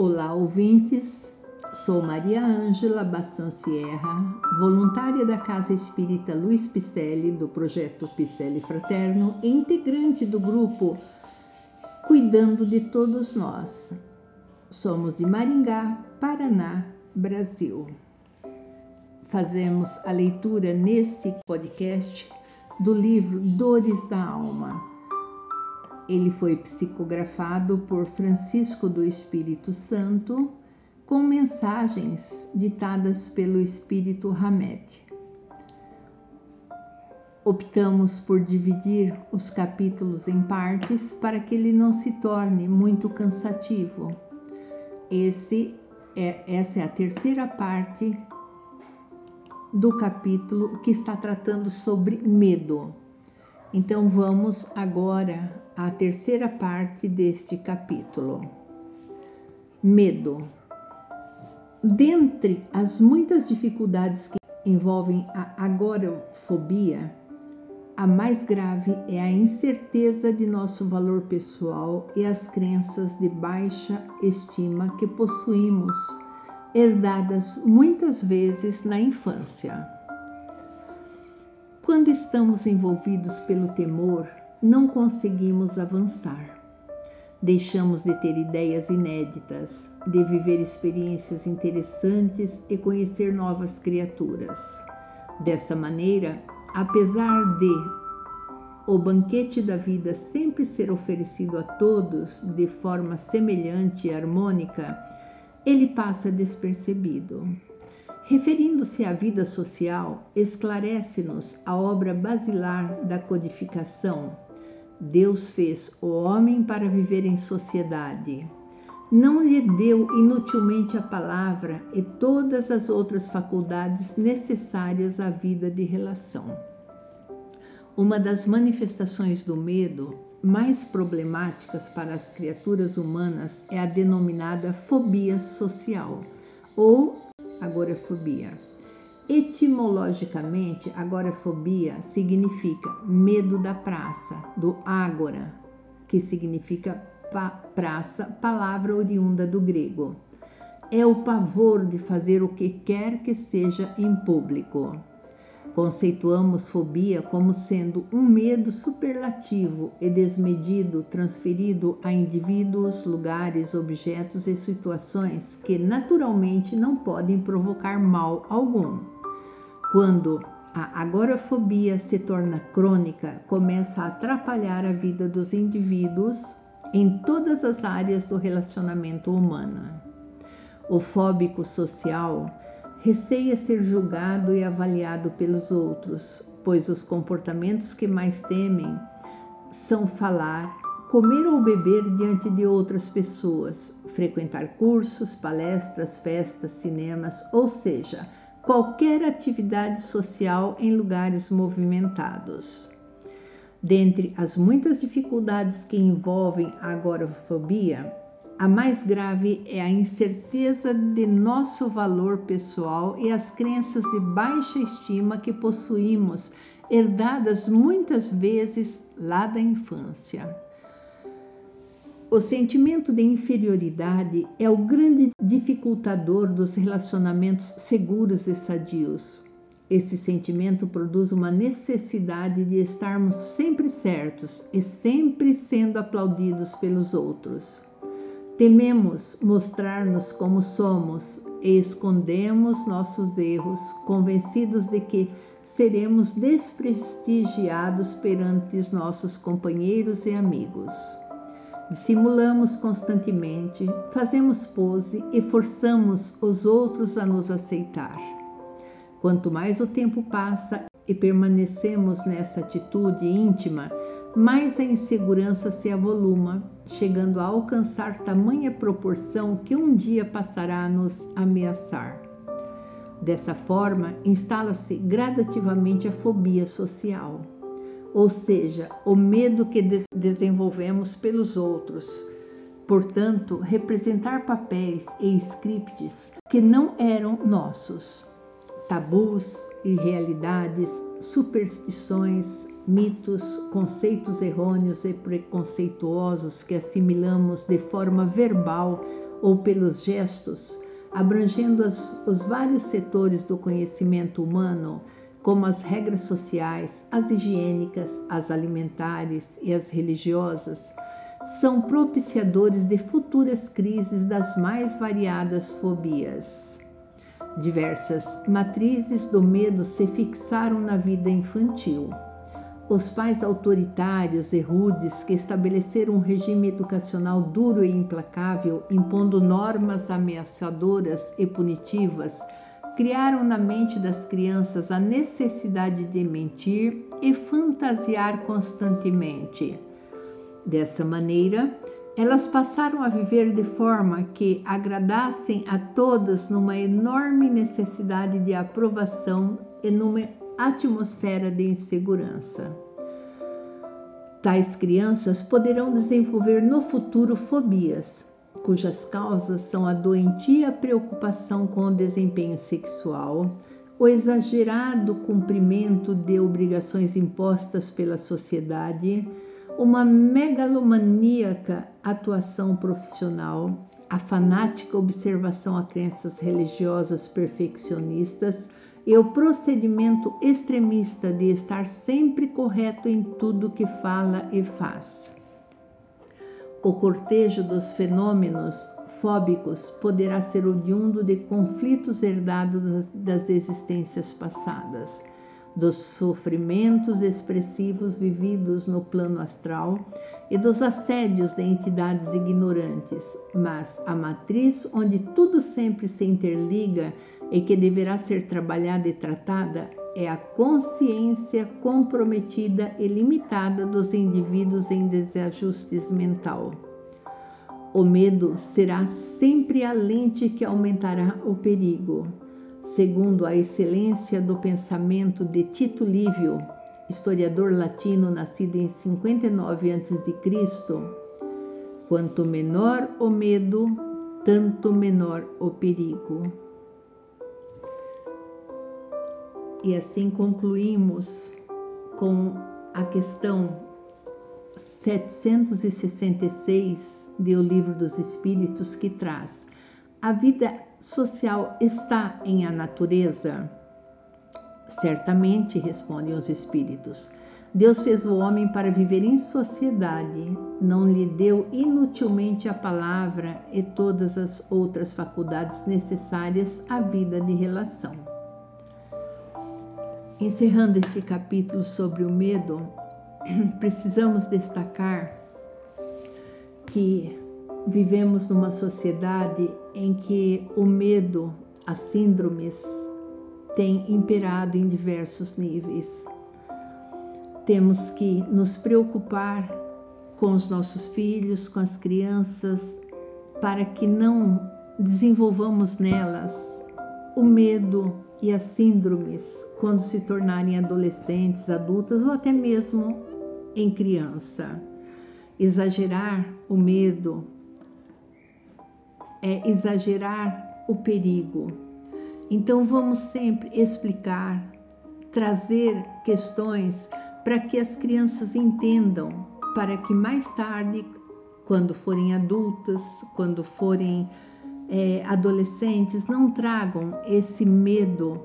Olá, ouvintes. Sou Maria Ângela Bassan Sierra, voluntária da Casa Espírita Luiz Picelli, do projeto Picelli Fraterno, e integrante do grupo Cuidando de Todos Nós. Somos de Maringá, Paraná, Brasil. Fazemos a leitura neste podcast do livro Dores da Alma. Ele foi psicografado por Francisco do Espírito Santo com mensagens ditadas pelo Espírito Hamed. Optamos por dividir os capítulos em partes para que ele não se torne muito cansativo. Esse é, essa é a terceira parte do capítulo que está tratando sobre medo. Então vamos agora à terceira parte deste capítulo. Medo. Dentre as muitas dificuldades que envolvem a agorafobia, a mais grave é a incerteza de nosso valor pessoal e as crenças de baixa estima que possuímos, herdadas muitas vezes na infância. Quando estamos envolvidos pelo temor, não conseguimos avançar. Deixamos de ter ideias inéditas, de viver experiências interessantes e conhecer novas criaturas. Dessa maneira, apesar de o banquete da vida sempre ser oferecido a todos de forma semelhante e harmônica, ele passa despercebido. Referindo-se à vida social, esclarece-nos a obra basilar da codificação Deus fez o homem para viver em sociedade. Não lhe deu inutilmente a palavra e todas as outras faculdades necessárias à vida de relação. Uma das manifestações do medo mais problemáticas para as criaturas humanas é a denominada fobia social ou agorafobia. Etimologicamente, agorafobia significa medo da praça, do ágora, que significa pa praça, palavra oriunda do grego. É o pavor de fazer o que quer que seja em público. Conceituamos fobia como sendo um medo superlativo e desmedido transferido a indivíduos, lugares, objetos e situações que naturalmente não podem provocar mal algum. Quando a agorafobia se torna crônica, começa a atrapalhar a vida dos indivíduos em todas as áreas do relacionamento humano. O fóbico social receia ser julgado e avaliado pelos outros, pois os comportamentos que mais temem são falar, comer ou beber diante de outras pessoas, frequentar cursos, palestras, festas, cinemas, ou seja, qualquer atividade social em lugares movimentados. Dentre as muitas dificuldades que envolvem a agorafobia, a mais grave é a incerteza de nosso valor pessoal e as crenças de baixa estima que possuímos, herdadas muitas vezes lá da infância. O sentimento de inferioridade é o grande dificultador dos relacionamentos seguros e sadios. Esse sentimento produz uma necessidade de estarmos sempre certos e sempre sendo aplaudidos pelos outros. Tememos mostrar-nos como somos e escondemos nossos erros, convencidos de que seremos desprestigiados perante nossos companheiros e amigos. Dissimulamos constantemente, fazemos pose e forçamos os outros a nos aceitar. Quanto mais o tempo passa e permanecemos nessa atitude íntima, mais a insegurança se avoluma, chegando a alcançar tamanha proporção que um dia passará a nos ameaçar. Dessa forma, instala-se gradativamente a fobia social ou seja, o medo que desenvolvemos pelos outros. Portanto, representar papéis e scripts que não eram nossos, tabus, irrealidades, superstições, mitos, conceitos errôneos e preconceituosos que assimilamos de forma verbal ou pelos gestos, abrangendo as, os vários setores do conhecimento humano, como as regras sociais, as higiênicas, as alimentares e as religiosas, são propiciadores de futuras crises das mais variadas fobias. Diversas matrizes do medo se fixaram na vida infantil. Os pais autoritários e rudes que estabeleceram um regime educacional duro e implacável, impondo normas ameaçadoras e punitivas, criaram na mente das crianças a necessidade de mentir e fantasiar constantemente. Dessa maneira, elas passaram a viver de forma que agradassem a todas numa enorme necessidade de aprovação e numa atmosfera de insegurança. Tais crianças poderão desenvolver no futuro fobias, cujas causas são a doentia preocupação com o desempenho sexual, o exagerado cumprimento de obrigações impostas pela sociedade, uma megalomaníaca atuação profissional, a fanática observação a crenças religiosas perfeccionistas e o procedimento extremista de estar sempre correto em tudo que fala e faz. O cortejo dos fenômenos fóbicos poderá ser oriundo de conflitos herdados das existências passadas dos sofrimentos expressivos vividos no plano astral e dos assédios de entidades ignorantes, mas a matriz onde tudo sempre se interliga e que deverá ser trabalhada e tratada é a consciência comprometida e limitada dos indivíduos em desajustes mental. O medo será sempre a lente que aumentará o perigo segundo a excelência do pensamento de Tito Livio, historiador latino nascido em 59 a.C., quanto menor o medo, tanto menor o perigo. E assim concluímos com a questão 766 do Livro dos Espíritos, que traz a vida social está em a natureza? Certamente, respondem os espíritos. Deus fez o homem para viver em sociedade, não lhe deu inutilmente a palavra e todas as outras faculdades necessárias à vida de relação. Encerrando este capítulo sobre o medo, precisamos destacar que vivemos numa sociedade em que o medo, as síndromes, têm imperado em diversos níveis. Temos que nos preocupar com os nossos filhos, com as crianças, para que não desenvolvamos nelas o medo e as síndromes quando se tornarem adolescentes, adultas ou até mesmo em criança. Exagerar o medo, é exagerar o perigo. Então vamos sempre explicar, trazer questões para que as crianças entendam, para que mais tarde, quando forem adultas, quando forem é, adolescentes, não tragam esse medo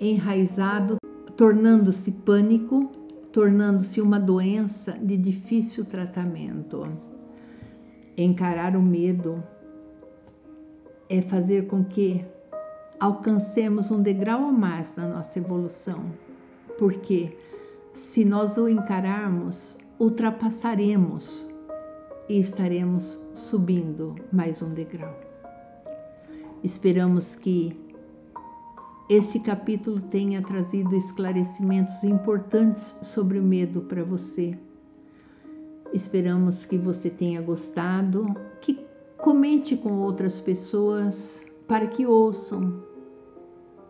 enraizado, tornando-se pânico, tornando-se uma doença de difícil tratamento. Encarar o medo é fazer com que alcancemos um degrau a mais na nossa evolução, porque se nós o encararmos, ultrapassaremos e estaremos subindo mais um degrau. Esperamos que este capítulo tenha trazido esclarecimentos importantes sobre o medo para você. Esperamos que você tenha gostado, que Comente com outras pessoas para que ouçam,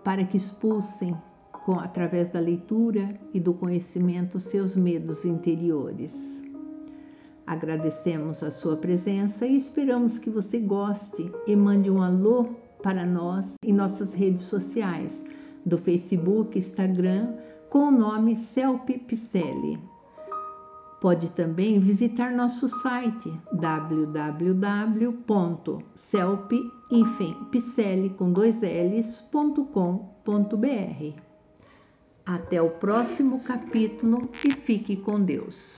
para que expulsem, com, através da leitura e do conhecimento, seus medos interiores. Agradecemos a sua presença e esperamos que você goste e mande um alô para nós em nossas redes sociais do Facebook, Instagram, com o nome Celpe Picelli. Pode também visitar nosso site www.celpe-picelli.com.br. Até o próximo capítulo e fique com Deus.